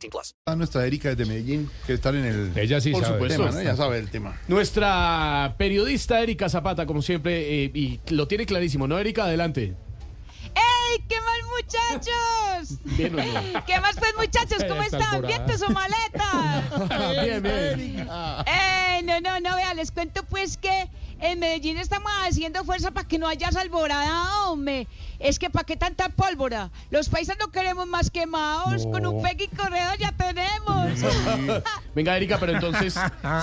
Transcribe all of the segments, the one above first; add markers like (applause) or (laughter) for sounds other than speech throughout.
18 plus. a nuestra Erika desde Medellín, que está en el Ella sí por sabe. supuesto, Tema, ¿no? Ella sabe el tema. Nuestra periodista Erika Zapata, como siempre, eh, y lo tiene clarísimo, ¿no, Erika? Adelante. ¡Ey! ¿Qué más, muchachos? Bien, ¿o no? ¿Qué más, pues, muchachos? ¿Cómo (laughs) están? alborada. ¿Bien su maleta? (laughs) bien, bien. ¡Ey! No, no, no, vea, les cuento, pues, que en Medellín estamos haciendo fuerza para que no haya alborada, hombre. Es que ¿para qué tanta pólvora? Los países no queremos más quemados. Con un pegue y corredor ya tenemos. Venga, Erika, pero entonces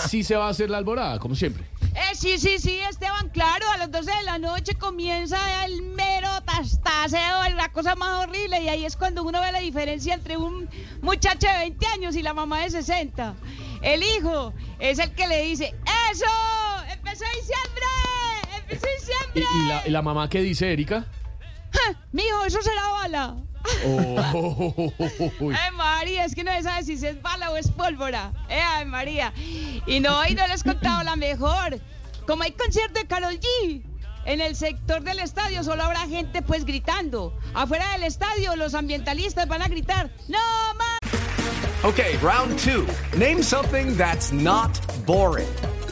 sí se va a hacer la alborada, como siempre. Eh, sí, sí, sí, Esteban, claro, a las 12 de la noche comienza el mero tastaseo, la cosa más horrible, y ahí es cuando uno ve la diferencia entre un muchacho de 20 años y la mamá de 60. El hijo es el que le dice, ¡Eso! ¡Empezó diciembre! ¡Empezó ¿Y, diciembre! y la, y la mamá qué dice, Erika? ¡Ja! Mijo, eso será bala. Oh. (laughs) Ay, María, es que no se sabe si es bala o es pólvora. Eh, ay, María. Y no, y no les he contado la mejor. Como hay concierto de Carol G. En el sector del estadio solo habrá gente pues gritando. Afuera del estadio los ambientalistas van a gritar, ¡No más! Okay, round two. Name something that's not boring.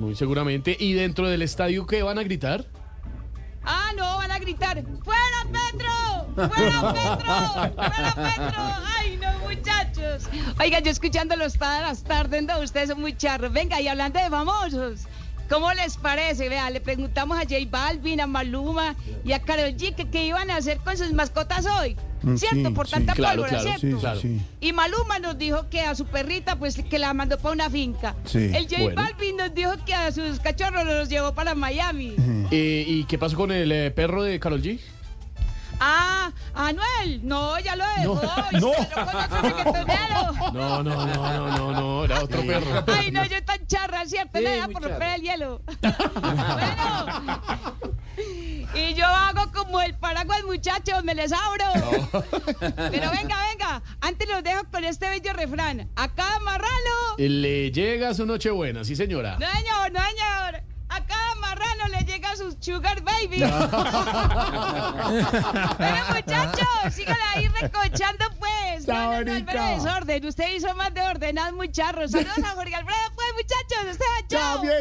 Muy seguramente. ¿Y dentro del estadio qué van a gritar? Ah, no, van a gritar, ¡Fuera Petro! ¡Fuera (laughs) Petro! ¡Fuera Petro! ¡Ay, no, muchachos! Oiga, yo escuchándolos todas las tardes, no, ustedes son muy charros. Venga, y hablando de famosos, ¿cómo les parece? Vea, le preguntamos a J Balvin, a Maluma y a Karol G que qué iban a hacer con sus mascotas hoy. Mm, ¿Cierto? sí, Por sí. tanta Claro, pólvora, claro, ¿cierto? Sí, Claro. sí, sí. Y Maluma nos dijo que a su perrita, pues que la mandó para una finca. Sí. El J Bueno. Balvin nos dijo que a sus cachorros los llevó para Miami. Eh, ¿Y qué pasó con el eh, perro de Carol G? Ah, Anuel, no, ya lo dejó. No. No, no, no, no, no, no, era otro perro. Ay, no, yo charra, ¿cierto? Me deja por romper el hielo. (laughs) bueno. Y yo hago como el paraguas, muchachos, me les abro. Pero venga, venga, antes los dejo con este bello refrán. A cada marrano, Le llega su Nochebuena, sí, señora. no señor, no señor. A cada marrano le llega su sugar baby. Bueno, (laughs) muchachos, sigan ahí recochando, pues. No, no, no, desorden. Usted hizo más de ordenado, muy charro. Saludos a Jorge Alfredo,